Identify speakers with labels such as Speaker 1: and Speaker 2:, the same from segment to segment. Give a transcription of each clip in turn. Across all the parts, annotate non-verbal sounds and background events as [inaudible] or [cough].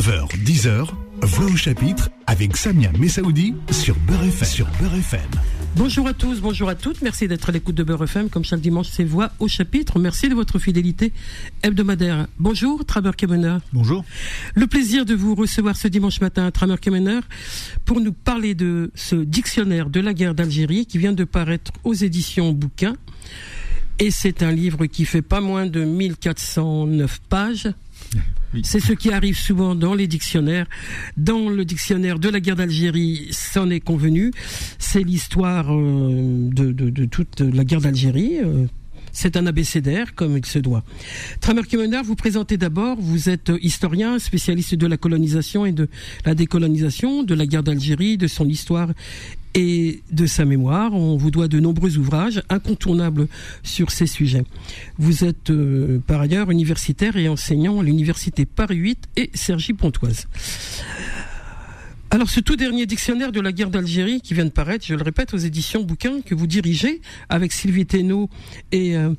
Speaker 1: 9h, 10h, Voix au chapitre avec Samia Messaoudi sur Beurre FM. Sur Beurre FM.
Speaker 2: Bonjour à tous, bonjour à toutes. Merci d'être à l'écoute de Beurre FM. Comme chaque dimanche, c'est Voix au chapitre. Merci de votre fidélité hebdomadaire. Bonjour, Tramer Kemener.
Speaker 3: Bonjour.
Speaker 2: Le plaisir de vous recevoir ce dimanche matin, Tramer Kemener, pour nous parler de ce dictionnaire de la guerre d'Algérie qui vient de paraître aux éditions Bouquin. Et c'est un livre qui fait pas moins de 1409 pages. C'est ce qui arrive souvent dans les dictionnaires. Dans le dictionnaire de la guerre d'Algérie, c'en est convenu. C'est l'histoire euh, de, toute la guerre d'Algérie. Euh, c'est un abécédaire, comme il se doit. Tramer Kemener, vous présentez d'abord, vous êtes historien, spécialiste de la colonisation et de la décolonisation, de la guerre d'Algérie, de son histoire et de sa mémoire. On vous doit de nombreux ouvrages incontournables sur ces sujets. Vous êtes euh, par ailleurs universitaire et enseignant à l'université Paris 8 et Sergi Pontoise. Alors ce tout dernier dictionnaire de la guerre d'Algérie qui vient de paraître, je le répète, aux éditions bouquins que vous dirigez avec Sylvie Thénault et euh,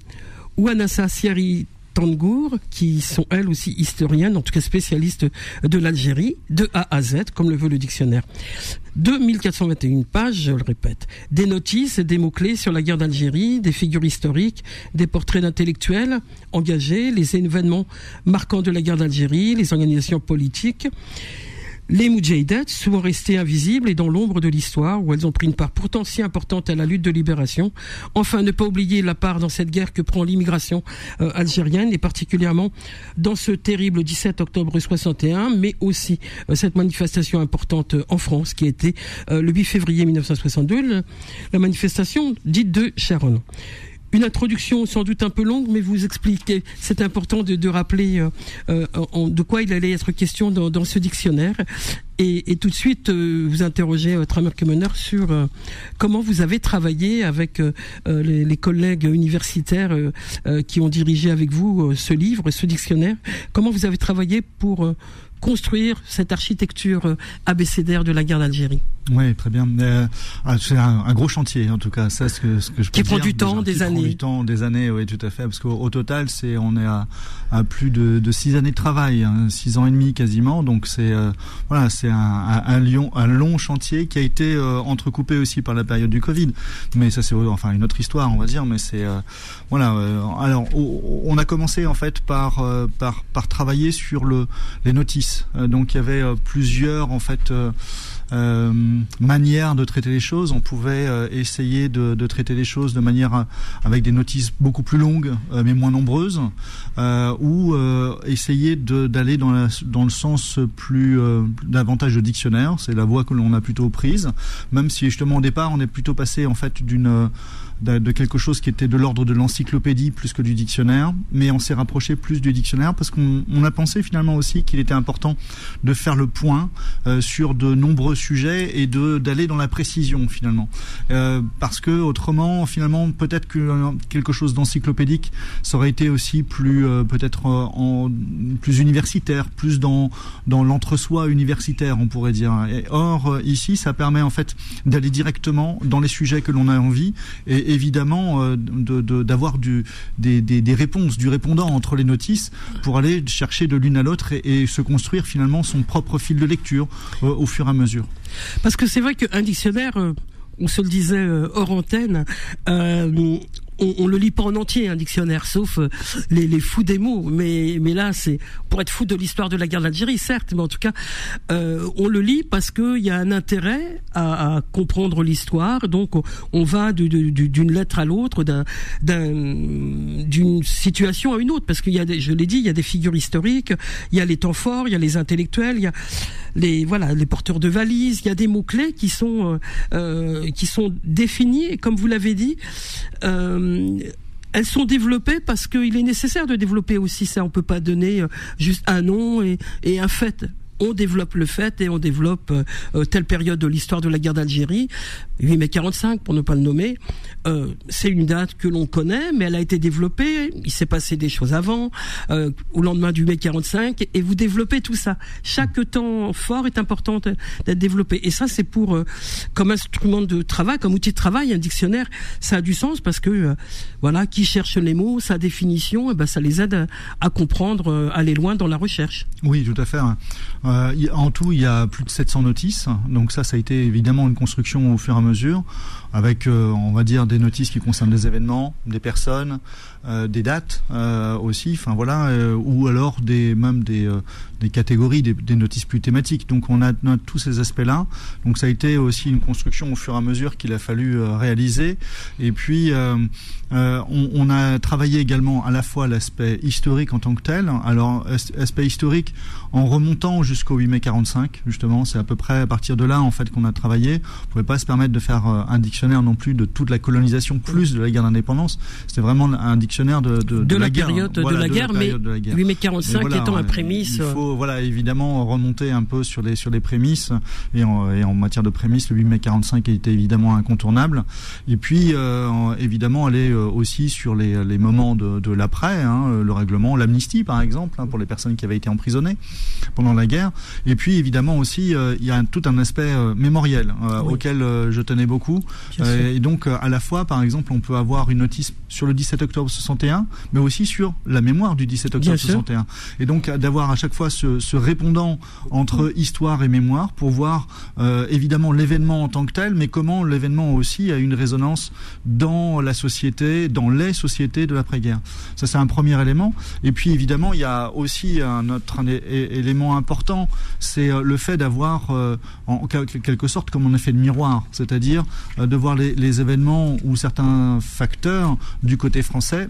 Speaker 2: Ouanassa Siari Tangour, qui sont elles aussi historiennes, en tout cas spécialistes de l'Algérie, de A à Z, comme le veut le dictionnaire. 2421 pages, je le répète. Des notices, des mots-clés sur la guerre d'Algérie, des figures historiques, des portraits d'intellectuels engagés, les événements marquants de la guerre d'Algérie, les organisations politiques les Moudjahidettes, souvent restées invisibles et dans l'ombre de l'histoire, où elles ont pris une part pourtant si importante à la lutte de libération. Enfin, ne pas oublier la part dans cette guerre que prend l'immigration euh, algérienne, et particulièrement dans ce terrible 17 octobre 61, mais aussi euh, cette manifestation importante en France, qui était euh, le 8 février 1962, la manifestation dite de Sharon une introduction sans doute un peu longue, mais vous expliquez. C'est important de, rappeler euh, euh, de quoi il allait être question dans, ce dictionnaire. Et, tout de suite, euh, vous interrogez euh, Tramer Kemener sur comment vous avez travaillé avec les, les, collègues universitaires qui ont dirigé avec vous ce livre, ce dictionnaire. Comment vous avez travaillé pour construire cette architecture euh, abécédaire de la guerre d'Algérie?
Speaker 3: Oui, très bien. Euh, ah, c'est un, gros chantier, en tout cas. Ça, ce que, ce que je peux
Speaker 2: qui prend du temps, des années. Prend
Speaker 3: du temps, des années, oui, tout à fait. Parce qu'au total, c'est on est à, à plus de, de, six années de travail, hein, six ans et demi quasiment. Donc c'est euh, voilà, c'est un, un, lion, un long chantier qui a été entrecoupé aussi par la période du Covid. Mais ça, c'est enfin une autre histoire, on va dire. Mais c'est voilà. alors, on a commencé en fait par par par travailler sur le les notices euh, donc il y avait euh, plusieurs en fait euh, manières de traiter les choses. On pouvait essayer de, traiter les choses de manière avec des notices beaucoup plus longues mais moins nombreuses, ou essayer d'aller dans, dans le sens plus davantage de dictionnaire. C'est la voie que l'on a plutôt prise, même si justement au départ on est plutôt passé en fait d'une de, quelque chose qui était de l'ordre de l'encyclopédie plus que du dictionnaire, mais on s'est rapproché plus du dictionnaire parce qu'on a pensé finalement aussi qu'il était important de faire le point euh, sur de nombreux sujets et de d'aller dans la précision finalement, euh, parce que autrement finalement peut-être que euh, quelque chose d'encyclopédique ça aurait été aussi plus peut-être en plus universitaire, plus dans dans l'entre-soi universitaire on pourrait dire. Et or ici ça permet en fait d'aller directement dans les sujets que l'on a envie et évidemment euh, d'avoir de, des, des, réponses, du répondant entre les notices pour aller chercher de l'une à l'autre et, se construire finalement son propre fil de lecture euh, au fur et à mesure.
Speaker 2: Parce que c'est vrai qu'un dictionnaire euh, on se le disait hors antenne, on, on, le lit pas en entier un dictionnaire, sauf euh, les, les fous des mots. Mais mais là, c'est pour être fou de l'histoire de la guerre d'Algérie, certes, mais en tout cas, euh, on le lit parce qu'il y a un intérêt à, à comprendre l'histoire. Donc, on, va d'une lettre à l'autre, d'une situation à une autre, parce qu'il y a, des, je l'ai dit, il y a des figures historiques, il y a les temps forts, il y a les intellectuels, il y a les voilà les porteurs de valises, il y a des mots clés qui sont euh, euh qui sont définis. Comme vous l'avez dit. Euh, elles sont développées parce qu'il est nécessaire de développer aussi ça. On peut pas donner juste un nom et un fait on développe le fait et on développe euh, euh, telle période de l'histoire de la guerre d'Algérie, 8 mai 45 pour ne pas le nommer. Euh, c'est une date que l'on connaît, mais elle a été développée. Il s'est passé des choses avant, au lendemain du mai 45, et vous développez tout ça. Chaque temps fort est important d'être développé. Et ça, c'est pour comme instrument de travail, comme outil de travail, un dictionnaire, ça a du sens parce que voilà, qui cherche les mots, sa définition, et eh ben ça les aide à, comprendre, aller loin dans la recherche.
Speaker 3: Oui, tout à fait. Hein. En tout, il y a plus de 700 notices. Donc ça, ça a été évidemment une construction au fur et à mesure, avec, on va dire, des notices qui concernent des événements, des personnes, euh, des dates euh, aussi, enfin voilà, euh, ou alors des même des, des catégories, des, notices plus thématiques. Donc on a, tous ces aspects-là. Donc ça a été aussi une construction au fur et à mesure qu'il a fallu réaliser. Et puis on, a travaillé également à la fois l'aspect historique en tant que tel. Alors aspect historique en remontant jusqu'au 8 mai 45, justement, c'est à peu près à partir de là en fait qu'on a travaillé. On pouvait pas se permettre de faire un dictionnaire non plus de toute la colonisation plus de la guerre d'indépendance. C'était vraiment un dictionnaire de,
Speaker 2: de,
Speaker 3: de,
Speaker 2: la, période de la guerre, mais 8 mai 45 étant un prémisse.
Speaker 3: Il faut voilà évidemment remonter un peu sur les sur les prémices et en, et en matière de prémices, le 8 mai 45 était évidemment incontournable. Et puis euh, évidemment aller euh, aussi sur les, les moments de, de l'après, hein, le règlement, l'amnistie par exemple hein, pour les personnes qui avaient été emprisonnées pendant la guerre. Et puis évidemment aussi euh, il y a tout un aspect mémoriel auquel je tenais beaucoup. et donc à la fois par exemple on peut avoir une notice sur le 17 octobre 61, mais aussi sur la mémoire du 17 octobre 61. Et donc d'avoir à chaque fois ce, ce, répondant entre histoire et mémoire pour voir euh, évidemment l'événement en tant que tel, mais comment l'événement aussi a une résonance dans la société, dans les sociétés de l'après-guerre. Ça c'est un premier élément. Et puis évidemment il y a aussi un autre élément important, c'est euh, le fait d'avoir euh, en quelque sorte comme un effet de miroir, c'est-à-dire de voir les, les événements ou certains facteurs du côté français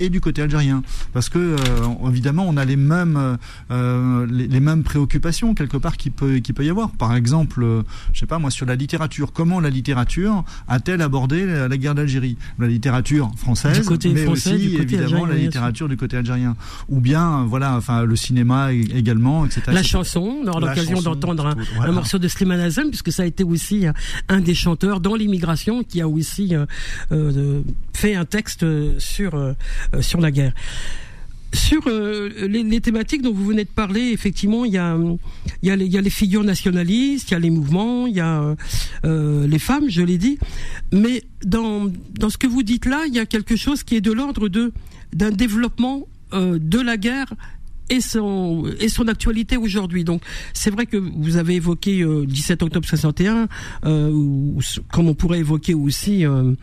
Speaker 3: et du côté algérien, parce que euh, évidemment on a les mêmes euh, les, mêmes préoccupations quelque part qui peut qui peut y avoir. Par exemple, euh, je sais pas moi sur la littérature, comment la littérature a-t-elle abordé la, guerre d'Algérie? La littérature française, mais aussi évidemment la littérature du côté algérien, ou bien voilà, enfin le cinéma également, etc.
Speaker 2: La chanson, on aura l'occasion d'entendre un, morceau de Slimane Azem, puisque ça a été aussi un des chanteurs dans l'immigration qui a aussi fait un texte sur euh, sur la guerre. Sur euh, les, thématiques dont vous venez de parler, effectivement, il y a, les, figures nationalistes, il y a les mouvements, il y a euh, les femmes, je l'ai dit. Mais dans, dans ce que vous dites là, il y a quelque chose qui est de l'ordre de d'un développement de la guerre et son et son actualité aujourd'hui. Donc c'est vrai que vous avez évoqué euh, 17 octobre 61, euh, ou, comme on pourrait évoquer aussi euh,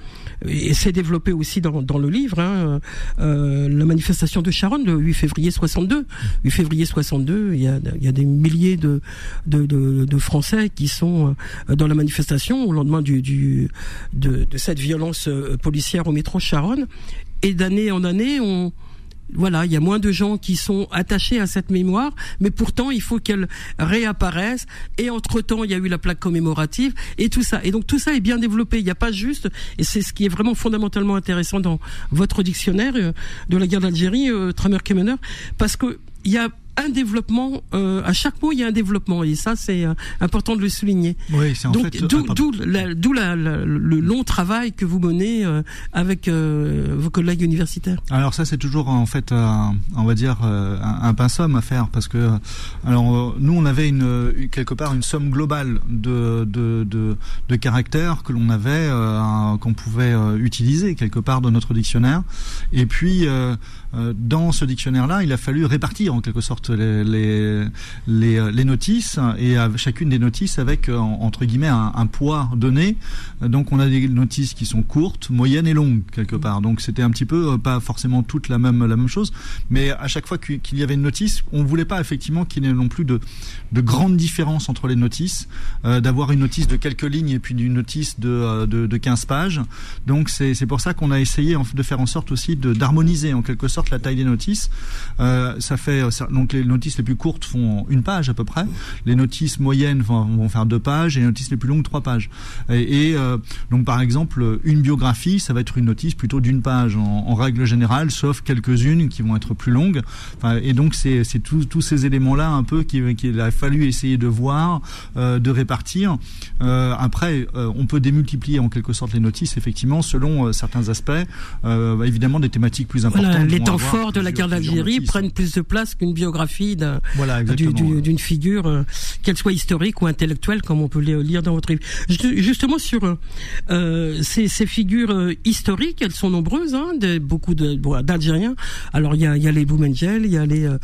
Speaker 2: et c'est développé aussi dans, dans le livre, hein, euh, la manifestation de Charonne le 8 février 62. 8 février 62, il y a, il y a des milliers de, de, de, de Français qui sont euh, dans la manifestation au lendemain du, du de, de cette violence euh, policière au métro Charonne. Et d'année en année, on voilà, il y a moins de gens qui sont attachés à cette mémoire, mais pourtant il faut qu'elle réapparaisse. Et entre temps, il y a eu la plaque commémorative et tout ça. Et donc tout ça est bien développé. Il n'y a pas juste, et c'est ce qui est vraiment fondamentalement intéressant dans votre dictionnaire euh, de la guerre d'Algérie, euh, Tramer Kemener, parce que il y a un développement. Euh, à chaque mot, il y a un développement, et ça, c'est euh, important de le souligner.
Speaker 3: Oui, c'est en
Speaker 2: Donc,
Speaker 3: fait.
Speaker 2: D'où, d'où, le long travail que vous menez euh, avec euh, vos collègues universitaires.
Speaker 3: Alors ça, c'est toujours en fait, on va dire, un, un pain somme à faire, parce que alors nous, on avait une quelque part une somme globale de de de, de caractères que l'on avait, qu'on pouvait utiliser quelque part dans notre dictionnaire, et puis dans ce dictionnaire-là, il a fallu répartir en quelque sorte les, les, les, euh, notices et chacune des notices avec euh, entre guillemets un, poids donné. Donc on a des notices qui sont courtes, moyennes et longues quelque part. Donc c'était un petit peu euh, pas forcément toute la même la même chose, mais à chaque fois qu'il y avait une notice, on voulait pas effectivement qu'il n'y ait non plus de de grandes différences entre les notices, d'avoir une notice de quelques lignes et puis une notice de de, de 15 pages. Donc c'est pour ça qu'on a essayé de faire en sorte aussi d'harmoniser en quelque sorte la taille des notices. Ça fait donc les notices les plus courtes font une page à peu près. Les notices moyennes vont, vont faire deux pages et les notices les plus longues trois pages. Et, et euh, donc par exemple une biographie, ça va être une notice plutôt d'une page en, en, règle générale, sauf quelques-unes qui vont être plus longues. Enfin, et donc c'est tous ces éléments-là un peu qu'il qui a fallu essayer de voir, euh, de répartir. Euh, après, on peut démultiplier en quelque sorte les notices effectivement selon certains aspects. Euh, évidemment des thématiques plus importantes. Voilà,
Speaker 2: les temps forts de la guerre d'Algérie prennent plus de place qu'une biographie d'une voilà, figure, euh, qu'elle soit historique ou intellectuelle, comme on peut lire dans votre livre. Justement sur euh, ces, ces, figures euh, historiques, elles sont nombreuses, hein, de, beaucoup d'Algériens. Alors il y a, y a, les Boumengel, il y a les euh,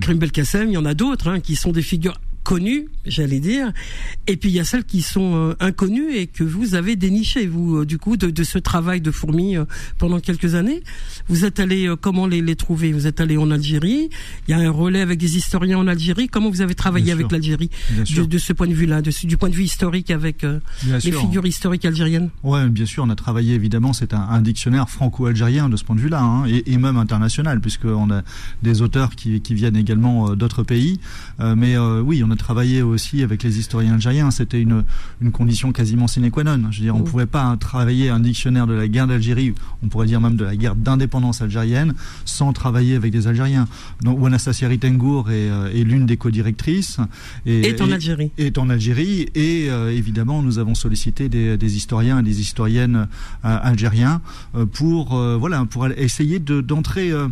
Speaker 2: Krim Belkacem, il y en a d'autres hein, qui sont des figures connues, j'allais dire, et puis il y a celles qui sont euh, inconnues et que vous avez dénichées, vous, euh, du coup, de, de, ce travail de fourmi euh, pendant quelques années. Vous êtes allé, comment les, les trouver? Vous êtes allé en Algérie, il y a un relais avec des historiens en Algérie. Comment vous avez travaillé avec l'Algérie de, de, ce point de vue-là, du point de vue historique avec les figures historiques algériennes?
Speaker 3: Ouais, bien sûr, on a travaillé évidemment, c'est un, un, dictionnaire franco-algérien de ce point de vue-là, hein, et, et, même international, puisqu'on a des auteurs qui, qui viennent également d'autres pays. mais oui, on a travaillé aussi avec les historiens algériens. C'était une, une condition quasiment sine qua non. Je veux dire, on ne pouvait pas travailler un dictionnaire de la guerre d'Algérie, on pourrait dire même de la guerre d'indépendance algérienne, sans travailler avec des Algériens. Donc, Wanassia Ritengour est, euh, est l'une des co-directrices.
Speaker 2: Et, est en Algérie.
Speaker 3: Est en Algérie. Et euh, évidemment, nous avons sollicité des, des, historiens et des historiennes euh, algériens pour, euh, voilà, pour essayer d'entrer. De,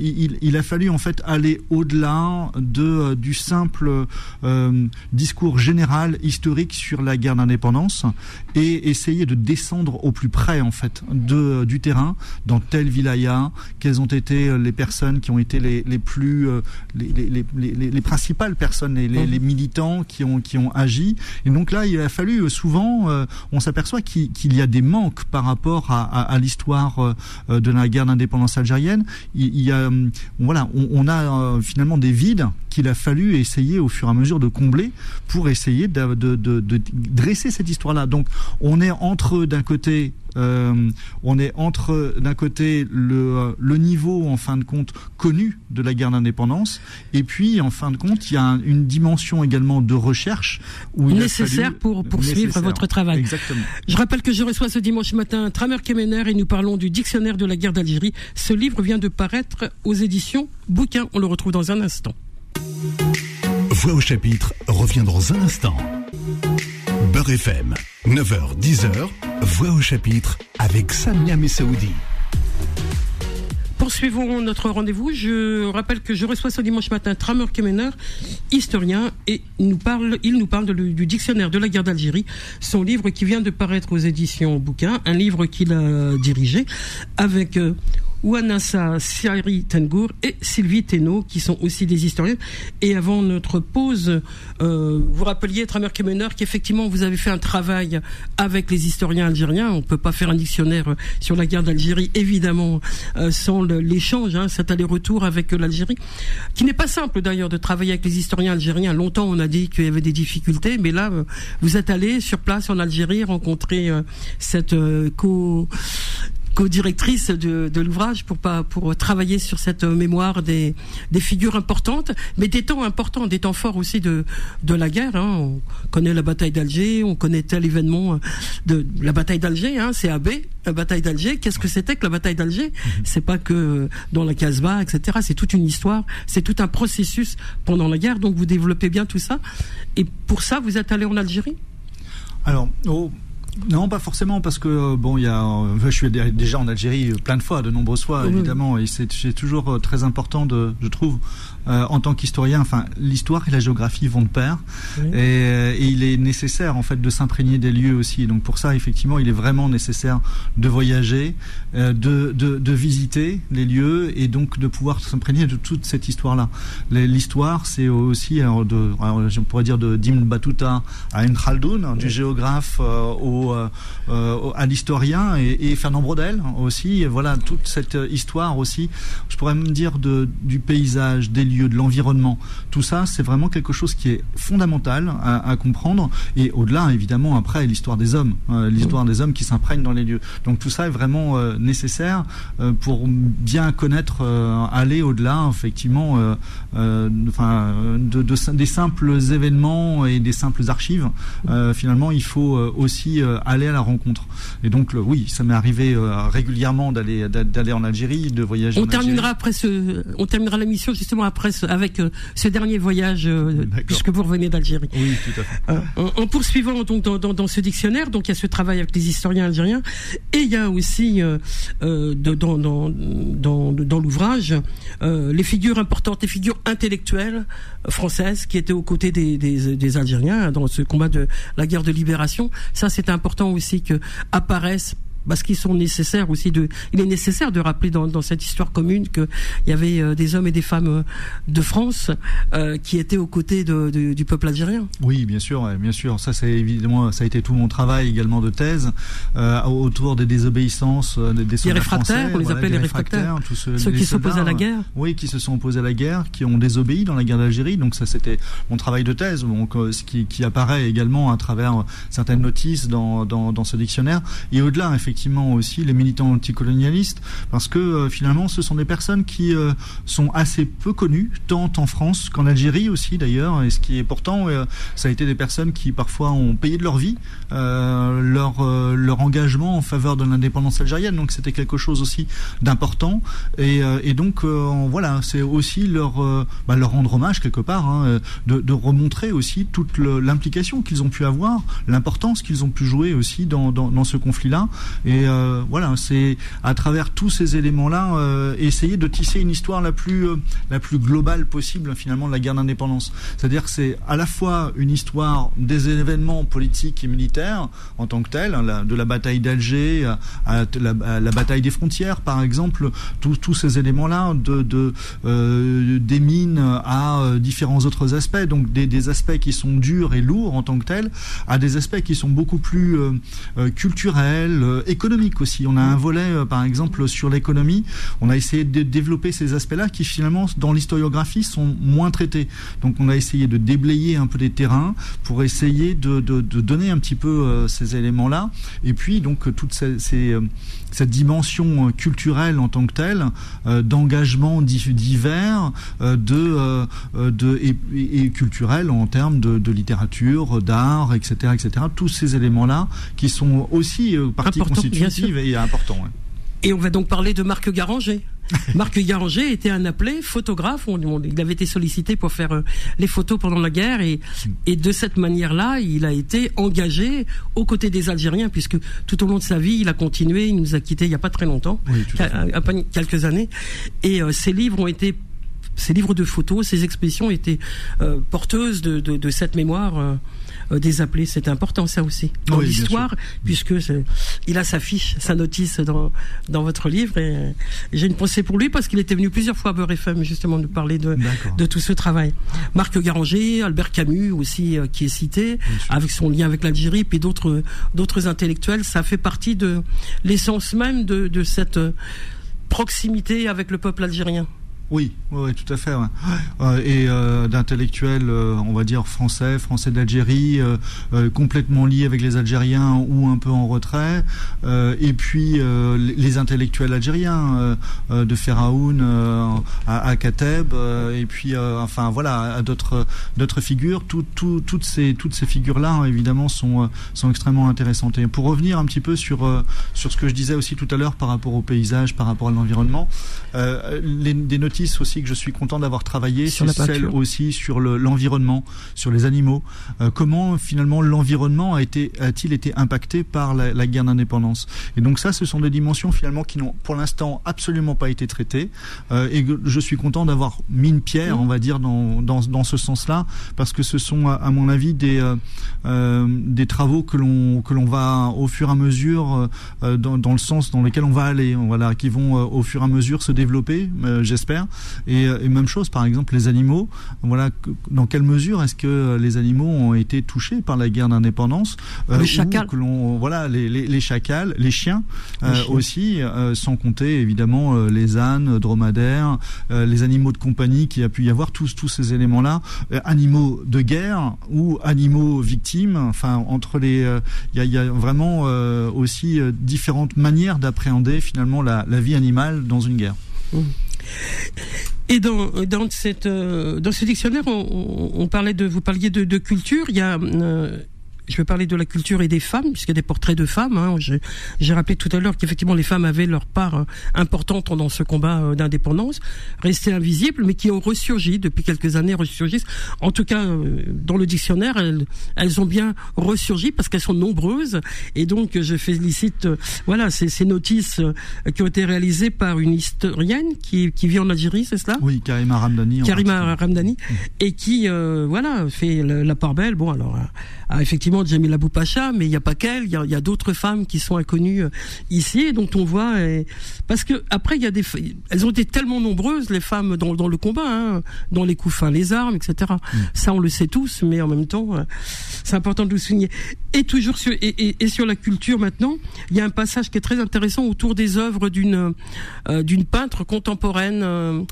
Speaker 3: il, il, a fallu en fait aller au-delà de, du simple euh, discours général historique sur la guerre d'indépendance et essayer de descendre au plus près en fait de du terrain dans tel wilaya quelles ont été les personnes qui ont été les, les plus euh, les, les, les, les, principales personnes les, les, militants qui ont qui ont agi. Et donc là il a fallu euh, souvent euh, on s'aperçoit qu'il qu y a des manques par rapport à, à, à l'histoire euh, de la guerre d'indépendance algérienne. Il, il, y a voilà on, on a finalement des vides qu'il a fallu essayer au fur et à mesure de combler pour essayer de, de, de, de dresser cette histoire-là. Donc on est entre d'un côté euh, on est entre d'un côté le, le niveau en fin de compte connu de la guerre d'indépendance et puis en fin de compte il y a un, une dimension également de recherche
Speaker 2: où nécessaire fallu, pour poursuivre votre travail.
Speaker 3: Exactement.
Speaker 2: Je rappelle que je reçois ce dimanche matin Tramer Kemener et nous parlons du dictionnaire de la guerre d'Algérie. Ce livre vient de paraître aux éditions Bouquin. On le retrouve dans un instant.
Speaker 1: Voix au chapitre revient dans un instant. Beurre FM, 9h, 10h, Voix au chapitre avec Samia Messaoudi.
Speaker 2: Poursuivons notre rendez-vous. Je rappelle que je reçois ce dimanche matin Tramer Kemener, historien, et il nous parle du dictionnaire de la guerre d'Algérie, son livre qui vient de paraître aux éditions Bouquin, un livre qu'il a dirigé avec euh, Ouanassa Siari Tengour et Sylvie Teno, qui sont aussi des historiens. Et avant notre pause, euh, vous rappeliez, Tramer Kemener, qu'effectivement, vous avez fait un travail avec les historiens algériens. On ne peut pas faire un dictionnaire sur la guerre d'Algérie, évidemment, euh, sans l'échange, hein, cet aller-retour avec l'Algérie, qui n'est pas simple d'ailleurs de travailler avec les historiens algériens. Longtemps, on a dit qu'il y avait des difficultés, mais là, euh, vous êtes allé sur place en Algérie rencontrer euh, cette euh, co co-directrice de, de l'ouvrage pour pas pour travailler sur cette mémoire des, des figures importantes, mais des temps importants, des temps forts aussi de de la guerre. Hein. On connaît la bataille d'Alger, on connaît tel événement de la bataille d'Alger, hein, c'est AB, la bataille d'Alger. Qu'est-ce que c'était que la bataille d'Alger? Mm-hmm. C'est pas que dans la Casbah, etc. C'est toute une histoire, c'est tout un processus pendant la guerre. Donc vous développez bien tout ça. Et pour ça, vous êtes allé en Algérie?
Speaker 3: Alors, oh, non, pas forcément, parce que bon, il y a, euh, je suis déjà en Algérie plein de fois, de nombreuses fois, évidemment, et c'est toujours très important de, je trouve, euh, en tant qu'historien, enfin, l'histoire et la géographie vont de pair, oui. et, et, il est nécessaire en fait de s'imprégner des lieux aussi. Donc pour ça, effectivement, il est vraiment nécessaire de voyager, euh, de, de, de, visiter les lieux et donc de pouvoir s'imprégner de toute cette histoire-là. L'histoire, c'est aussi, alors de, alors, je pourrais dire de Dim Battuta à Ibn oui. du géographe euh, au, euh, à l'historien, et, et, Fernand Brodel aussi. Et voilà toute cette histoire aussi. Je pourrais me dire de, du paysage, des lieux, de l'environnement. Tout ça, c'est vraiment quelque chose qui est fondamental à, à comprendre. Et au-delà, évidemment, après, l'histoire des hommes, euh, l'histoire des hommes qui s'imprègnent dans les lieux. Donc tout ça est vraiment euh, nécessaire euh, pour bien connaître, euh, aller au-delà, effectivement, enfin, de, de, des simples événements et des simples archives. finalement, il faut aussi aller à la rencontre. Et donc, le, oui, ça m'est arrivé régulièrement d'aller d'aller en Algérie, de voyager.
Speaker 2: On terminera après ce, on terminera l'émission justement après ce, avec euh, ce dernier voyage, euh, puisque vous revenez d'Algérie.
Speaker 3: Oui, tout à fait.
Speaker 2: Euh, en, en, poursuivant donc dans, dans, dans, ce dictionnaire, donc il y a ce travail avec les historiens algériens, et il y a aussi de, dans, dans, dans, dans l'ouvrage les figures importantes, les figures intellectuelles françaises qui étaient aux côtés des, des, des Algériens dans ce combat de la guerre de libération. Ça, c'est important aussi que apparaissent parce qu'ils sont nécessaires aussi de. Il est nécessaire de rappeler dans, dans cette histoire commune qu'il y avait euh, des hommes et des femmes euh, de France euh, qui étaient aux côtés de, de, du peuple algérien.
Speaker 3: Oui, bien sûr, bien sûr. Ça, c'est évidemment, ça a été tout mon travail également de thèse euh, autour des désobéissances des, des
Speaker 2: Les réfractaires, on les appelait les réfractaires. Ceux qui s'opposent à la guerre.
Speaker 3: Oui, qui se sont opposés à la guerre, qui ont désobéi dans la guerre d'Algérie. Donc ça, c'était mon travail de thèse, donc ce qui, qui apparaît également à travers certaines notices dans, dans, dans ce dictionnaire. Et au-delà, effectivement effectivement aussi les militants anticolonialistes, parce que euh, finalement ce sont des personnes qui euh, sont assez peu connues, tant en France qu'en Algérie aussi d'ailleurs, et ce qui est pourtant, euh, ça a été des personnes qui parfois ont payé de leur vie leur, leur engagement en faveur de l'indépendance algérienne, donc c'était quelque chose aussi d'important, et, donc voilà, c'est aussi leur, bah, leur rendre hommage quelque part, hein, de, remontrer aussi toute l'implication qu'ils ont pu avoir, l'importance qu'ils ont pu jouer aussi dans, dans ce conflit-là, et euh, voilà, c'est à travers tous ces éléments-là euh, essayer de tisser une histoire la plus euh, la plus globale possible finalement de la guerre d'indépendance. C'est-à-dire que c'est à la fois une histoire des événements politiques et militaires en tant que tels, hein, de la bataille d'Alger à, la, bataille des frontières par exemple, tous ces éléments-là, de, de des mines à différents autres aspects, donc des, des, aspects qui sont durs et lourds en tant que tels, à des aspects qui sont beaucoup plus culturels, économique aussi. On a un volet, euh, par exemple, sur l'économie. On a essayé de développer ces aspects-là qui, finalement, dans l'historiographie, sont moins traités. Donc, on a essayé de déblayer un peu des terrains pour essayer de, donner un petit peu euh, ces éléments-là. Et puis, donc, toute ces, euh, cette dimension culturelle en tant que telle, d'engagement divers, de, de et, et, culturel en termes de, littérature, d'art, etc., etc. Tous ces éléments-là qui sont aussi partie et important.
Speaker 2: Et on va donc parler de Marc Garanger. [laughs] Marc Garanger était un appelé photographe. il avait été sollicité pour faire euh, les photos pendant la guerre et, et de cette manière-là, il a été engagé aux côtés des Algériens puisque tout au long de sa vie, il a continué. Il nous a quittés il n'y a pas très longtemps, à, quelques années. Et euh, ses livres ont été ses livres de photos, ses expositions étaient euh, porteuses de, de, de, cette mémoire euh, des appelés. C'est important ça aussi dans l'histoire, puisque il a sa fiche, sa notice dans dans votre livre. Et, j'ai une pensée pour lui parce qu'il était venu plusieurs fois à Beurre FM justement nous parler de de tout ce travail. Marc Garanger, Albert Camus aussi euh, qui est cité avec son lien avec l'Algérie, puis d'autres d'autres intellectuels. Ça fait partie de l'essence même de de cette proximité avec le peuple algérien.
Speaker 3: Oui, oui, tout à fait. et euh, d'intellectuels, euh, on va dire français, français d'Algérie, euh, complètement liés avec les Algériens ou un peu en retrait. et puis les intellectuels algériens de Feraoun à, Kateb, et puis enfin voilà, à d'autres figures. toutes ces figures-là, évidemment, sont extrêmement intéressantes. Et pour revenir un petit peu sur ce que je disais aussi tout à l'heure par rapport au paysage, par rapport à l'environnement, des notices aussi que je suis content d'avoir travaillé, c'est celle aussi sur l'environnement, sur les animaux. Euh, comment finalement l'environnement a été a-t-il été impacté par la, guerre d'indépendance? Et donc ça, ce sont des dimensions finalement qui n'ont pour l'instant absolument pas été traitées. Euh, et je suis content d'avoir mis une pierre, on va dire, dans, dans, dans ce sens-là, parce que ce sont à, mon avis des euh, des travaux que l'on que l'on va au fur et à mesure dans, dans, le sens dans lequel on va aller, voilà, qui vont au fur et à mesure se développer, j'espère. Euh, et, même chose, par exemple, les animaux. Voilà, dans quelle mesure est-ce que les animaux ont été touchés par la guerre d'indépendance
Speaker 2: euh, Les chacals.
Speaker 3: voilà, les, les, les, chacals, les chiens, euh, aussi, sans compter évidemment les ânes, dromadaires, les animaux de compagnie qui a pu y avoir, tous, tous ces éléments-là, animaux de guerre ou animaux victimes. Enfin, entre les, il y a, y, a, vraiment aussi différentes manières d'appréhender finalement la, la, vie animale dans une guerre. Mmh.
Speaker 2: Et dans, dans, cette, euh, dans ce dictionnaire, on, on, parlait de, vous parliez de, de culture. Il y a euh, je vais parler de la culture et des femmes, puisqu'il y a des portraits de femmes. Hein. J'ai rappelé tout à l'heure qu'effectivement les femmes avaient leur part euh, importante dans ce combat euh, d'indépendance, restées invisibles, mais qui ont ressurgi depuis quelques années, ressurgissent. En tout cas, euh, dans le dictionnaire, elles, elles ont bien ressurgi parce qu'elles sont nombreuses. Et donc, je félicite, voilà, ces, ces notices qui ont été réalisées par une historienne qui, qui vit en Algérie, c'est cela?
Speaker 3: Oui, Karima Ramdani.
Speaker 2: Karima Ramdani, mmh. et qui, voilà, fait la, part belle. Bon, alors, a effectivement évidemment Jamila Boupacha, mais il n'y a pas qu'elle, il y a, d'autres femmes qui sont inconnues ici et dont on voit. parce que après, il y a des, elles ont été tellement nombreuses les femmes dans, dans le combat, hein, dans les coups fins, les armes, etc. Mm. Ça, on le sait tous, mais en même temps, c'est important de le souligner. Et toujours sur et, et, sur la culture maintenant, il y a un passage qui est très intéressant autour des œuvres d'une d'une peintre contemporaine,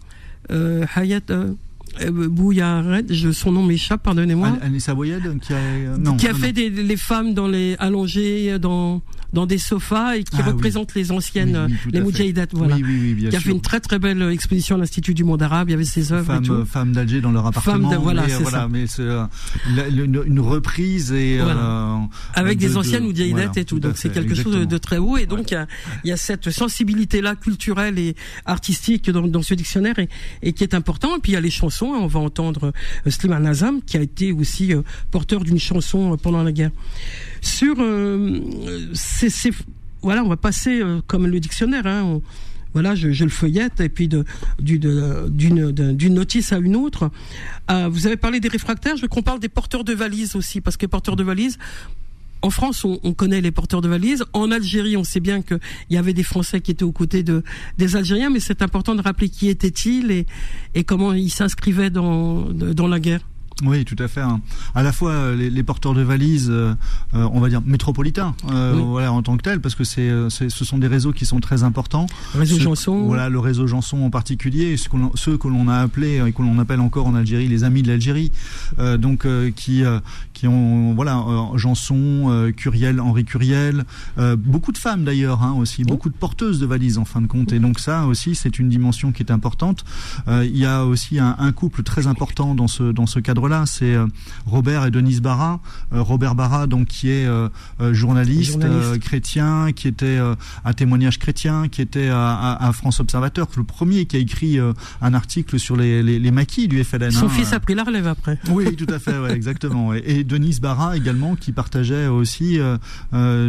Speaker 2: Hayat. Euh, je, son nom m'échappe, pardonnez-moi.
Speaker 3: Anissa Boyed, qui a,
Speaker 2: euh, qui a fait Des, les femmes dans les allongées dans dans des sofas et qui ah représente les anciennes, les Moudjahidat, voilà. Oui, oui, bien qui a fait une très très belle exposition à l'Institut du monde arabe. Il y avait ses œuvres.
Speaker 3: Femmes, femmes d'Alger dans leur appartement. Femmes
Speaker 2: voilà, mais, voilà,
Speaker 3: mais c'est euh, une, reprise et
Speaker 2: euh, avec des anciennes Moudjahidat et tout. donc c'est quelque chose de, très haut et donc il y, a, cette sensibilité là culturelle et artistique dans, dans ce dictionnaire et, et, qui est important. Et puis il y a les chansons. On va entendre euh, Slimane Azam qui a été aussi porteur d'une chanson pendant la guerre sur euh, voilà, on va passer euh, comme le dictionnaire. Hein, voilà, je, je, le feuillette et puis de, d'une, d'une notice à une autre. Euh, vous avez parlé des réfractaires, je veux qu'on parle des porteurs de valises aussi, parce que porteurs de valises, en France, on, on, connaît les porteurs de valises. En Algérie, on sait bien qu'il y avait des Français qui étaient aux côtés de, des Algériens, mais c'est important de rappeler qui étaient-ils et, et comment ils s'inscrivaient dans, dans la guerre.
Speaker 3: Oui, tout à fait. Hein. À la fois euh, les, porteurs de valises, euh, euh, on va dire métropolitains, voilà en tant que tel, parce que c'est, ce sont des réseaux qui sont très importants.
Speaker 2: Le réseau Janson.
Speaker 3: Voilà, le réseau Janson en particulier, ce ceux que l'on a appelé et que l'on appelle encore en Algérie les amis de l'Algérie, donc qui qui ont voilà Janson, Curiel, Henri Curiel, beaucoup de femmes d'ailleurs hein, aussi, beaucoup de porteuses de valises en fin de compte. Et donc ça aussi, c'est une dimension qui est importante. il y a aussi un, un couple très important dans ce dans ce cadre-là là c'est euh, Robert et Denise Barra. Euh, Robert Barra, donc qui est euh, journaliste, chrétien, qui était à témoignage chrétien, qui était à, France Observateur, le premier qui a écrit un article sur les, les, maquis du FLN.
Speaker 2: Son hein, fils a pris la relève après.
Speaker 3: Oui, tout à fait, exactement. Et, Denise Barra également, qui partageait aussi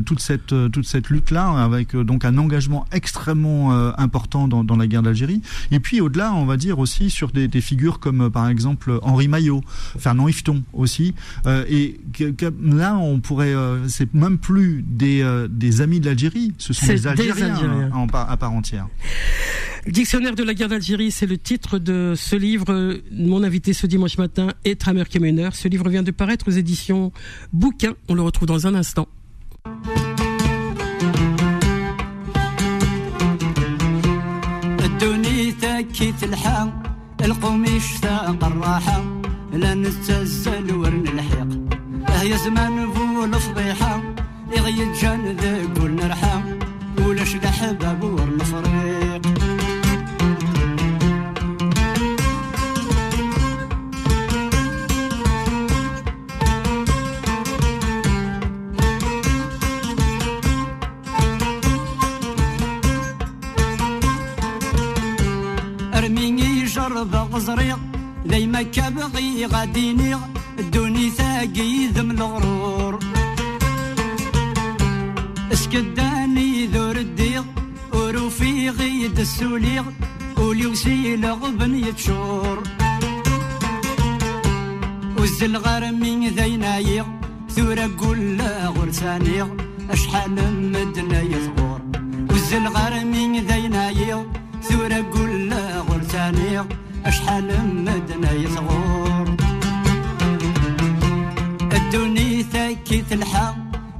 Speaker 3: toute cette toute cette lutte-là, avec donc un engagement extrêmement important dans, dans la guerre d'Algérie. Et puis au-delà, on va dire aussi sur des, des figures comme par exemple Henri Maillot, Fernand Yveton aussi. Euh, et là, on pourrait, euh, c'est même plus des, euh, des amis de l'Algérie, ce sont des Algériens, En, à part entière.
Speaker 2: Dictionnaire de la guerre d'Algérie, c'est le titre de ce livre. Mon invité ce dimanche matin est Tramer Kemener. Ce livre vient de paraître aux éditions Bouquin. On le retrouve dans un instant.
Speaker 4: لا نتسل ورن الحيق. آه يا زمان فو فضيحة يغيد جان ذاك نرحم ولاش لحباب ورن فريق كبغي غاديني دوني ثاقي ذم الغرور. اسكداني ذور الديغ وروفي غيد السوليغ ولي وسيل غبن يتشور. وزل غرمي ذينايغ ثورة قول غرسانيغ أشحال مدنا يثغور. وزل غرمي ذينايغ ثورة قول غرسانيغ أشحال مدنا يصغور الدنيا ثاكي تلحى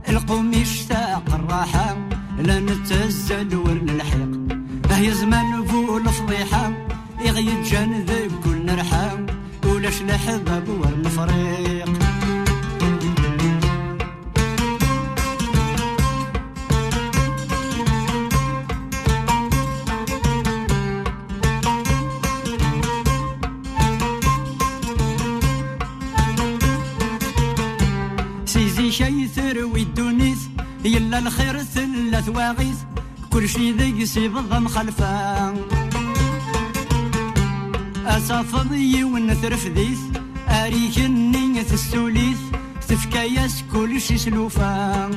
Speaker 4: القوم يشتاق الراحة لا نتزل ورنلحق هي زمان فول فضيحة يغيد جان ذب كل نرحى ولاش الأحباب يسيبض خلفان أسافض يون ذيث أريك النينة السوليث تفكياس كل شي سلوفان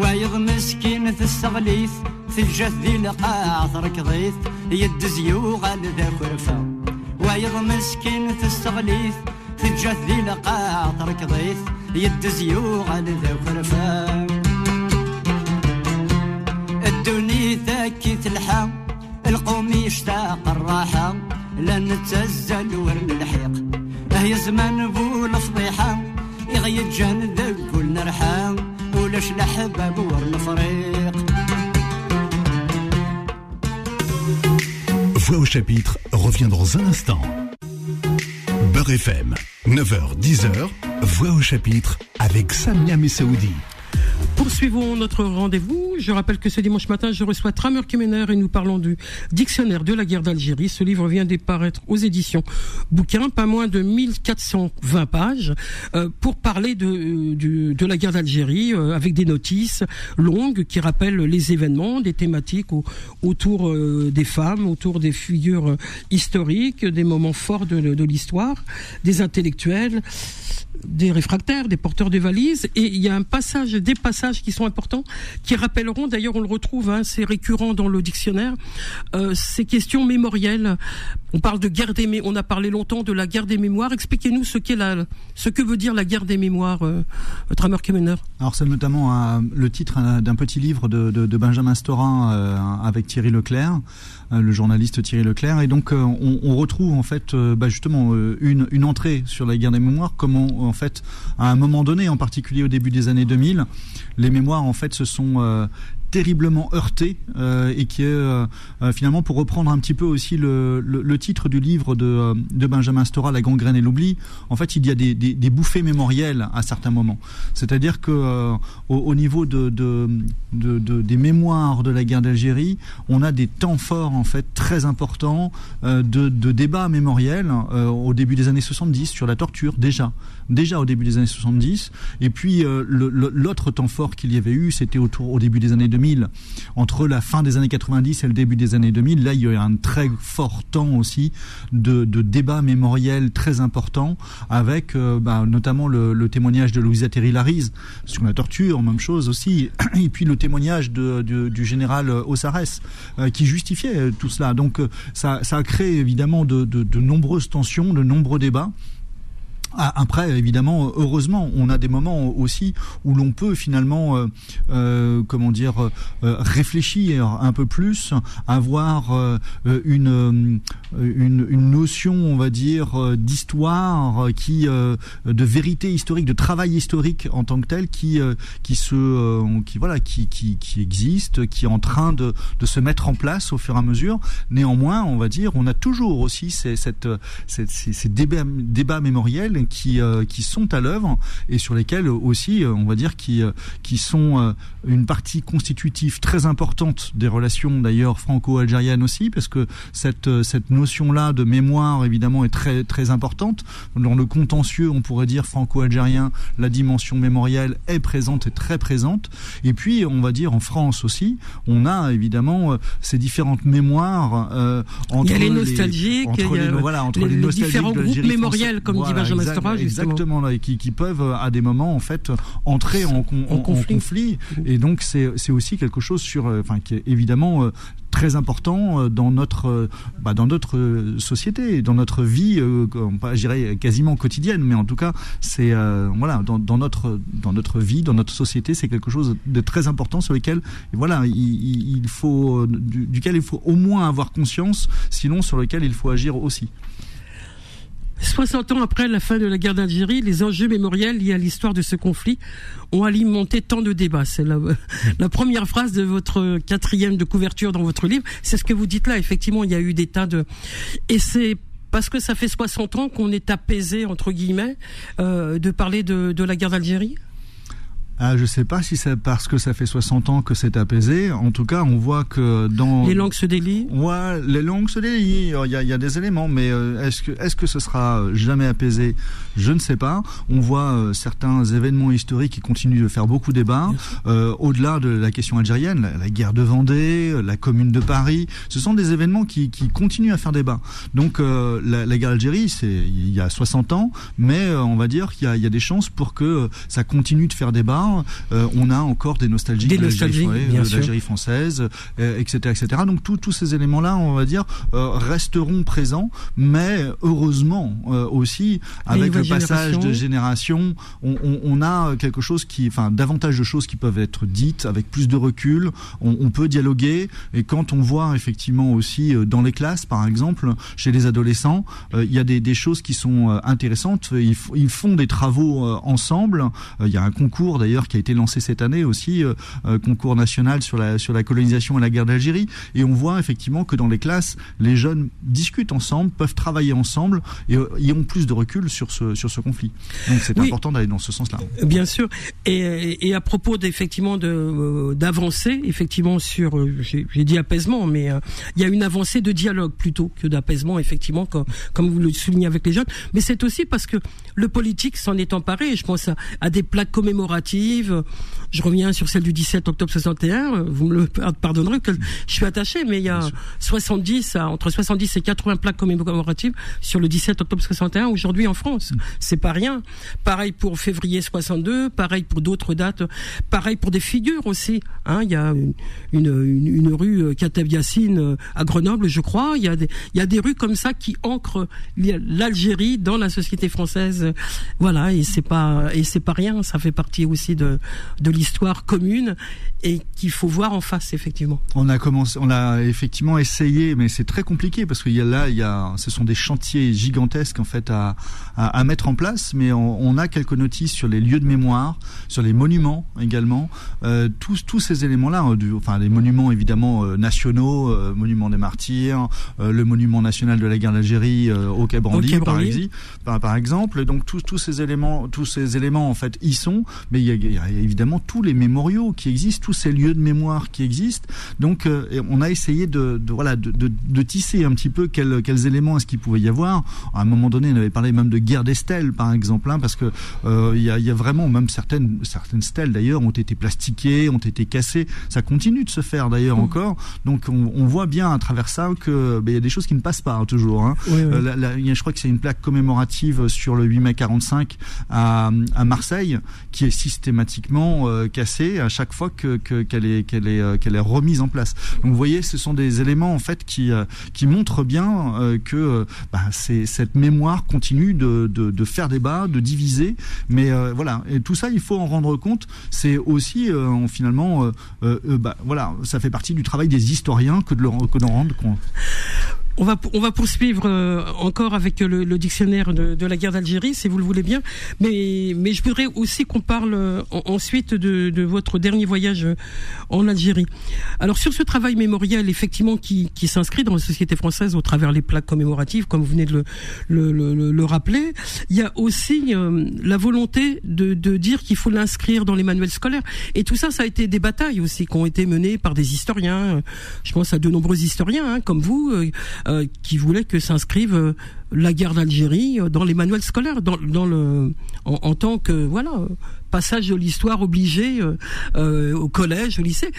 Speaker 4: وايض مسكينة السغليث تجات ذي لقاع تركضيث يد زيوغ لذا كرفان كرفة وايض السغليث في الجث ذي لقاع تركضيث يد زيوغ على ذا كرفة الدنيا ذاكي تلحى القوم يشتاق الراحة لا نتزل ورن الحيق هي زمان بول فضيحة يغيد جان ذاك كل نرحى ولاش لحباب ورن فريق
Speaker 1: Voix au chapitre revient dans un instant. Beurre FM, 9h-10h, Voix au chapitre avec Samia Messaoudi.
Speaker 2: Poursuivons notre rendez-vous. je rappelle que ce dimanche matin, je reçois Tramer Kemener et nous parlons du dictionnaire de la guerre d'Algérie. Ce livre vient de paraître aux éditions Bouquin, pas moins de 1420 pages, euh, pour parler de, euh, de la guerre d'Algérie, euh, avec des notices longues qui rappellent les événements, des thématiques au- autour des femmes, autour des figures historiques, des moments forts de, l'histoire, des intellectuels des réfractaires, des porteurs de valises, et il y a un passage, des passages qui sont importants, qui d'ailleurs on le retrouve, hein, c'est récurrent dans le dictionnaire, euh, ces questions mémorielles. On parle de guerre des, on a parlé longtemps de la guerre des mémoires. Expliquez-nous ce que veut dire la guerre des mémoires, euh, Tramer Kemener.
Speaker 3: Alors c'est notamment un- le titre euh, d'un petit livre de, Benjamin Storin euh, avec Thierry Leclerc, euh, le journaliste Thierry Leclerc, et donc euh, on, retrouve en fait euh, bah, justement euh, une, une entrée sur la guerre des mémoires, comment en fait à un moment donné, en particulier au début des années 2000, les mémoires en fait se sont euh, terriblement heurtées euh, et qui est euh, euh, finalement pour reprendre un petit peu aussi le, titre du livre de, Benjamin Stora, La gangrène et l'oubli, en fait il y a des, bouffées mémorielles à certains moments. C'est-à-dire que au, au niveau de, de, de, de- des mémoires de la guerre d'Algérie, on a des temps forts en fait très importants de, débats mémoriels au début des années 70 sur la torture déjà, déjà au début des années 70. Et puis euh, l'autre temps fort qu'il y avait eu, c'était autour au début des années 2000, entre la fin des années 90 et le début des années 2000. Là, il y a eu un très fort temps aussi de, de débats mémoriels très importants, avec euh, bah, notamment le, le témoignage de Louisa Terry Lariz sur la torture, même chose aussi, [clears throat] et puis le témoignage de, de- du général euh, Ossares euh, qui justifiait euh, tout cela. Donc ça, ça a créé évidemment de, de- de nombreuses tensions, de nombreux débats. Ah, Après, évidemment, heureusement, on a des moments aussi où l'on peut finalement, euh, euh, comment dire, euh, réfléchir un peu plus, avoir euh, euh, une, une une notion, on va dire, d'histoire, qui, de vérité historique, de travail historique en tant que tel, qui qui se, qui voilà, qui, qui qui existe, qui est en train de de se mettre en place au fur et à mesure. Néanmoins, on va dire, on a toujours aussi ces, ces, ces débats, débats mémoriels qui, euh, qui sont à l'œuvre et sur lesquels aussi, euh, on va dire, qui, euh, qui sont euh, une partie constitutive très importante des relations d'ailleurs franco-algériennes aussi, parce que cette, euh, cette notion-là de mémoire, évidemment, est très, très importante. Dans le contentieux, on pourrait dire franco-algérien, la dimension mémorielle est présente et très présente. Et puis, on va dire en France aussi, on a évidemment euh, ces différentes mémoires euh, entre
Speaker 2: Il y a les nostalgiques,
Speaker 3: entre
Speaker 2: il y a
Speaker 3: les, voilà, entre
Speaker 2: les-
Speaker 3: les,
Speaker 2: les différents groupes mémoriels, comme dit Benjamin
Speaker 3: Exactement, là, et qui, qui peuvent euh, à des moments en fait entrer en, con-
Speaker 2: En
Speaker 3: en- en
Speaker 2: conflit.
Speaker 3: conflit. Et donc c'est aussi quelque chose sur, euh, enfin qui est évidemment euh, très important euh, dans notre euh, bah, dans notre euh, société, dans notre vie, euh, pas, je dirais quasiment quotidienne, mais en tout cas c'est euh, voilà dans, dans notre dans notre vie, dans notre société, c'est quelque chose de très important sur lequel voilà il, faut euh, du- duquel il faut au moins avoir conscience, sinon sur lequel il faut agir aussi.
Speaker 2: 60 ans après la fin de la guerre d'Algérie, les enjeux mémoriels liés à l'histoire de ce conflit ont alimenté tant de débats. C'est [laughs] la, première phrase de votre quatrième de couverture dans votre livre. C'est ce que vous dites là. Effectivement, il y a eu des tas de... Et c'est parce que ça fait 60 ans qu'on est apaisé, entre guillemets, euh, de parler de la guerre d'Algérie?
Speaker 3: Ah, je sais pas si c'est parce que ça fait 60 ans que c'est apaisé. En tout cas, on voit que dans
Speaker 2: Les langues se délient
Speaker 3: Ouais, les langues se délient. Il y a, il y a des éléments, mais euh, est-ce que est-ce que ce sera jamais apaisé? Je ne sais pas. On voit euh, certains événements historiques qui continuent de faire beaucoup débat. Euh, au-delà de la question algérienne, la, la guerre de Vendée, euh, la Commune de Paris, ce sont des événements qui, qui continuent à faire débat. Donc euh, la, la guerre d'Algérie, c'est il y a 60 ans, mais euh, on va dire qu'il y a, il y a des chances pour que euh, ça continue de faire débat part, on a encore des nostalgies
Speaker 2: Des
Speaker 3: de l'Algérie française, etc., etc. Donc tous tous ces éléments-là, on va dire, resteront présents, mais heureusement aussi avec le passage de
Speaker 2: générations.
Speaker 3: génération, on, on- on a quelque chose qui, enfin, davantage de choses qui peuvent être dites avec plus de recul. On, on peut dialoguer et quand on voit effectivement aussi euh, dans les classes, par exemple, chez les adolescents, euh, il y a des, des choses qui sont euh, intéressantes. Ils, font des travaux euh, ensemble. Euh, Il y a un concours d'ailleurs qui a été lancé cette année aussi, euh, euh, concours national sur la sur la colonisation et la guerre d'Algérie. Et on voit effectivement que dans les classes, les jeunes discutent ensemble, peuvent travailler ensemble et, euh, ont plus de recul sur ce sur ce conflit. Donc c'est
Speaker 2: Oui.
Speaker 3: important d'aller dans ce sens-là.
Speaker 2: Bien sûr. Et, et à propos d'effectivement de d'avancer, effectivement sur, j'ai j'ai dit apaisement, mais euh, il y a une avancée de dialogue plutôt que d'apaisement, effectivement, comme, comme vous le soulignez avec les jeunes. Mais c'est aussi parce que le politique s'en est emparé. Je pense à, à des plaques commémoratives. Je reviens sur celle du 17 octobre 61. Vous me le [laughs] pardonnerez que je suis attaché, mais il y a 70 à, entre 70 et 80 plaques commémoratives sur le 17 octobre 61 aujourd'hui en France. C'est pas rien. Pareil pour février 62, pareil pour d'autres dates, pareil pour des figures aussi. Hein, il y a une, une, une, une rue euh, Kateb Yassine euh, à Grenoble, je crois. Il y a des, il y a des rues comme ça qui ancrent l'Algérie dans la société française. Voilà, et c'est pas, et c'est pas rien. Ça fait partie aussi de, de l'histoire commune et qu'il faut voir en face, effectivement.
Speaker 3: On a commencé, on a effectivement essayé, mais c'est très compliqué parce qu'il y a là, il y a, ce sont des chantiers gigantesques en fait à, à, à mettre en place, mais on, on a quelques notices sur les lieux de mémoire, sur les monuments également, euh, tous tous ces éléments-là, du- enfin les monuments évidemment euh, nationaux, euh, monument des martyrs, euh, le monument national de la guerre d'Algérie euh, au Quai Branly, par exemple. Donc tous tous ces éléments, tous ces éléments en fait y sont, mais il y a, il y a évidemment tous les mémoriaux qui existent, tous ces lieux de mémoire qui existent. Donc euh, on a essayé de, de voilà de, de, de tisser un petit peu quels, quels éléments est-ce qu'il pouvait y avoir. À un moment donné, on avait parlé même de guerre des stèles par exemple, hein, parce que euh, il y, a, il y a vraiment même certaines certaines stèles d'ailleurs ont été plastiquées, ont été cassées. Ça continue de se faire d'ailleurs encore. Donc on, on voit bien à travers ça que ben, il y a des choses qui ne passent pas hein, toujours. Hein.
Speaker 2: Oui, oui.
Speaker 3: Euh, la- la- je crois que c'est une plaque commémorative sur le 8 mai 45 à, à Marseille qui est systématiquement euh, cassée à chaque fois que que- qu'elle est qu'elle est euh, qu'elle est remise en place. Donc vous voyez, ce sont des éléments en fait qui euh, qui montrent bien que bah, cette mémoire continue de, de faire débat, de diviser. Mais voilà, et tout ça, il faut en rendre compte. C'est aussi en- finalement, bah, voilà, ça fait partie du travail des historiens que de d'en rendre compte.
Speaker 2: On va, on va poursuivre encore avec le, le dictionnaire de, de la guerre d'Algérie, si vous le voulez bien. Mais, mais je voudrais aussi qu'on parle euh, en- ensuite de, votre dernier voyage euh, en Algérie. Alors sur ce travail mémoriel, effectivement, qui, s'inscrit dans la société française au travers les plaques commémoratives, comme vous venez de le, le, le- le- le rappeler, il y a aussi euh, la volonté de, dire qu'il faut l'inscrire dans les manuels scolaires. Et tout ça, ça a été des batailles aussi qui ont été menées par des historiens. Je pense à de nombreux historiens, hein, comme vous, euh, qui voulaient que s'inscrive euh, la guerre d'Algérie dans les manuels scolaires, dans, le, en, en tant que voilà passage de l'histoire obligé euh, euh, au collège, au lycée.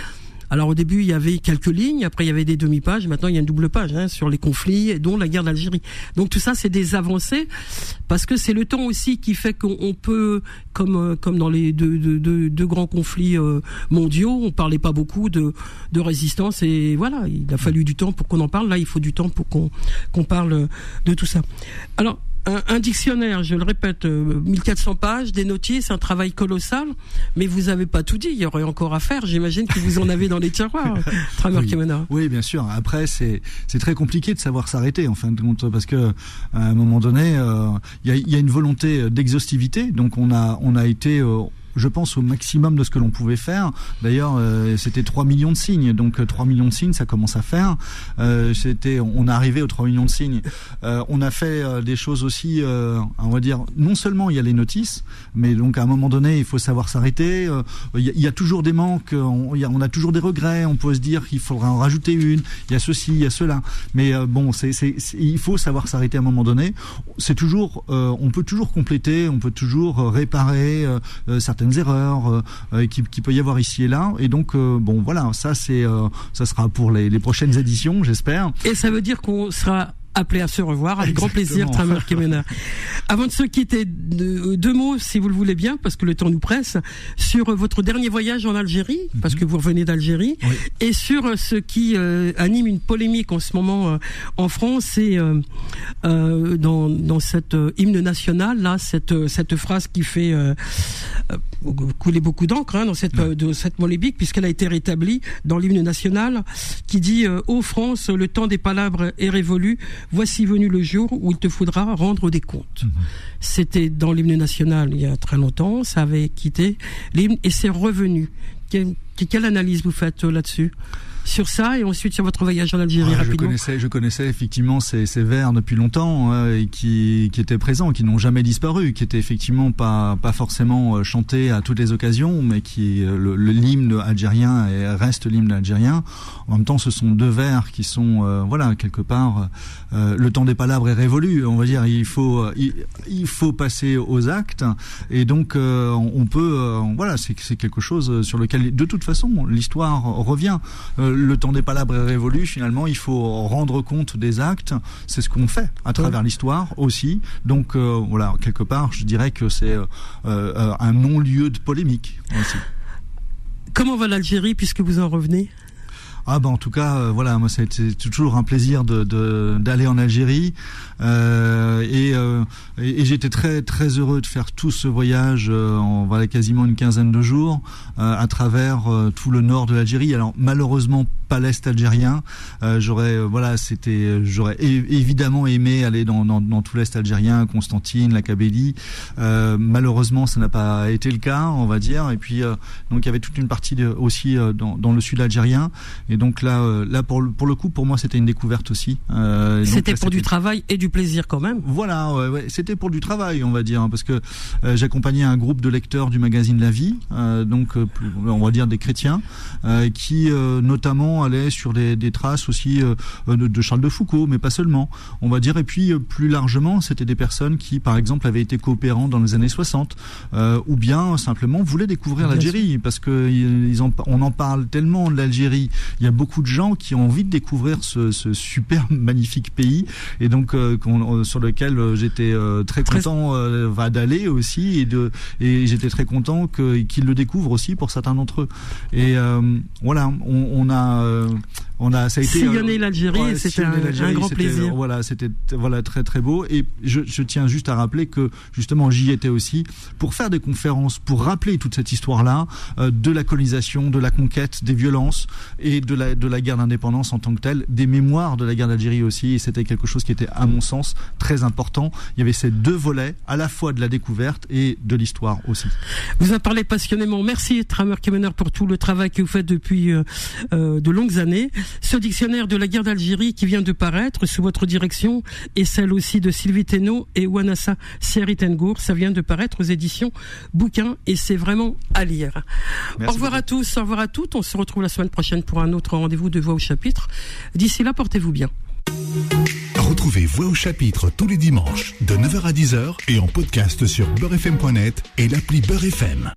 Speaker 2: Alors au début il y avait quelques lignes, après il y avait des demi-pages, maintenant il y a une double page hein, sur les conflits, dont la guerre d'Algérie. Donc tout ça c'est des avancées parce que c'est le temps aussi qui fait qu'on on peut, comme euh, comme dans les deux, grands conflits mondiaux, on parlait pas beaucoup de, de résistance et voilà, il a fallu du temps pour qu'on en parle. Là il faut du temps pour qu'on qu'on parle de tout ça. Alors un, un dictionnaire, je le répète, euh, 1400 pages, des notices, un travail colossal, mais vous n'avez pas tout dit, il y aurait encore à faire, j'imagine que vous en avez dans les tiroirs, [laughs] Tramer
Speaker 3: Oui. Oui, bien sûr. Après, c'est c'est très compliqué de savoir s'arrêter en fin de compte parce que à un moment donné, euh, il y, a, il y a une volonté d'exhaustivité. Donc on a on a été euh, je pense au maximum de ce que l'on pouvait faire. D'ailleurs, euh, c'était 3 millions de signes. Donc euh, 3 millions de signes, ça commence à faire. Euh, c'était on est arrivé aux 3 millions de signes. Euh, on a fait euh, des choses aussi euh, on va dire non seulement il y a les notices, mais donc à un moment donné, il faut savoir s'arrêter. Euh, Il y, a- toujours des manques, on, a- toujours des regrets. On peut se dire qu'il faudra en rajouter une. Il y a ceci, il y a cela. Mais euh, bon, c'est, il faut savoir s'arrêter à un moment donné. C'est toujours, euh, on peut toujours compléter, on peut toujours euh, réparer euh, euh, erreurs euh, euh, qui, peut y avoir ici et là. Et donc, euh, bon, voilà, ça c'est, ça sera pour les prochaines éditions, j'espère.
Speaker 2: Et ça veut dire qu'on sera appelé à se revoir avec grand plaisir. Tramer [laughs] Kemener. Avant de se quitter, deux, mots, si vous le voulez bien, parce que le temps nous presse, sur votre dernier voyage en Algérie, parce mhm. que vous revenez d'Algérie, et sur ce qui euh, anime une polémique en ce moment euh, en France, et euh, dans, dans cette hymne national, là, cette, cette phrase qui fait couler beaucoup d'encre hein, dans cette, de cette polémique, puisqu'elle a été rétablie dans l'hymne national, qui dit Ô France, le temps des palabres est révolu, voici venu le jour où il te faudra rendre des comptes. Mhm. C'était dans l'hymne national il y a très longtemps, ça avait quitté l'hymne et c'est revenu. Quelle analyse vous faites euh, là-dessus? Sur ça et ensuite sur votre voyage en Algérie
Speaker 3: Je connaissais, je connaissais effectivement ces, ces vers depuis longtemps hein, et qui, qui étaient présents, qui n'ont jamais disparu, qui étaient effectivement pas, pas forcément euh, chantés à toutes les occasions, mais qui euh, le, l'hymne algérien et reste l'hymne algérien. En même temps, ce sont deux vers qui sont euh, voilà quelque part le temps des palabres est révolu. On va dire il faut il, faut passer aux actes et donc on peut voilà c'est c'est quelque chose sur lequel de toute façon l'histoire revient le temps des palabres est révolu. Finalement, il faut rendre compte des actes. C'est ce qu'on fait à travers l'histoire aussi. Donc euh, voilà, quelque part, je dirais que c'est euh, euh, un non-lieu de polémique aussi.
Speaker 2: Comment va l'Algérie puisque vous en revenez?
Speaker 3: Ah ben en tout cas, euh, voilà, moi c'était toujours un plaisir de d'aller en Algérie euh, et, euh, et, j'étais très très heureux de faire tout ce voyage en voilà quasiment une quinzaine de jours à travers tout le nord de l'Algérie. Alors malheureusement pas l'est algérien. j'aurais voilà c'était j'aurais évidemment aimé aller dans, dans, dans tout l'est algérien, Constantine, la Kabylie. malheureusement ça n'a pas été le cas, on va dire. Et puis donc il y avait toute une partie de, aussi dans, dans le sud algérien. Et donc là, euh, là pour, pour le coup, pour moi, c'était une découverte aussi.
Speaker 2: Euh, c'était pour du travail et du plaisir quand même.
Speaker 3: Voilà, ouais, ouais. c'était pour du travail, on va dire, hein, parce que euh, j'accompagnais un groupe de lecteurs du magazine La Vie, donc on va dire des chrétiens, qui notamment allaient sur des, des traces aussi de Charles de Foucault, mais pas seulement, on va dire. Et puis plus largement, c'était des personnes qui, par exemple, avaient été coopérants dans les années 60, ou bien simplement voulaient découvrir l'Algérie, parce que ils en, on en parle tellement de l'Algérie il y a beaucoup de gens qui ont envie de découvrir ce, ce super [laughs] magnifique pays et donc euh, euh, sur lequel euh, j'étais très content d'aller aussi et de et j'étais très content qu'ils le découvrent aussi pour certains d'entre eux. Et voilà, on, on a on a
Speaker 2: ça a été sillonner l'Algérie, c'était un, un, grand plaisir.
Speaker 3: Voilà, c'était voilà très très beau et je, je, tiens juste à rappeler que justement j'y étais aussi pour faire des conférences pour rappeler toute cette histoire là de la colonisation, de la conquête, des violences et de la, de la guerre d'indépendance en tant que telle, des mémoires de la guerre d'Algérie aussi, et c'était quelque chose qui était, à mon sens, très important. Il y avait ces deux volets, à la fois de la découverte et de l'histoire aussi.
Speaker 2: Vous en parlez passionnément. Merci, Tramer Kemener, pour tout le travail que vous faites depuis euh, euh, de longues années. Ce dictionnaire de la guerre d'Algérie qui vient de paraître sous votre direction et celle aussi de Sylvie Teno et Wanassa Seritengour, ça vient de paraître aux éditions Bouquin et c'est vraiment à lire. au revoir à tous, au revoir à toutes. On se retrouve la semaine prochaine pour un autre rendez-vous de Voix au chapitre. D'ici là, portez-vous bien.
Speaker 1: Retrouvez Voix au chapitre tous les dimanches de 9h à 10h et en podcast sur beurrefm.net et l'appli Beurrefm.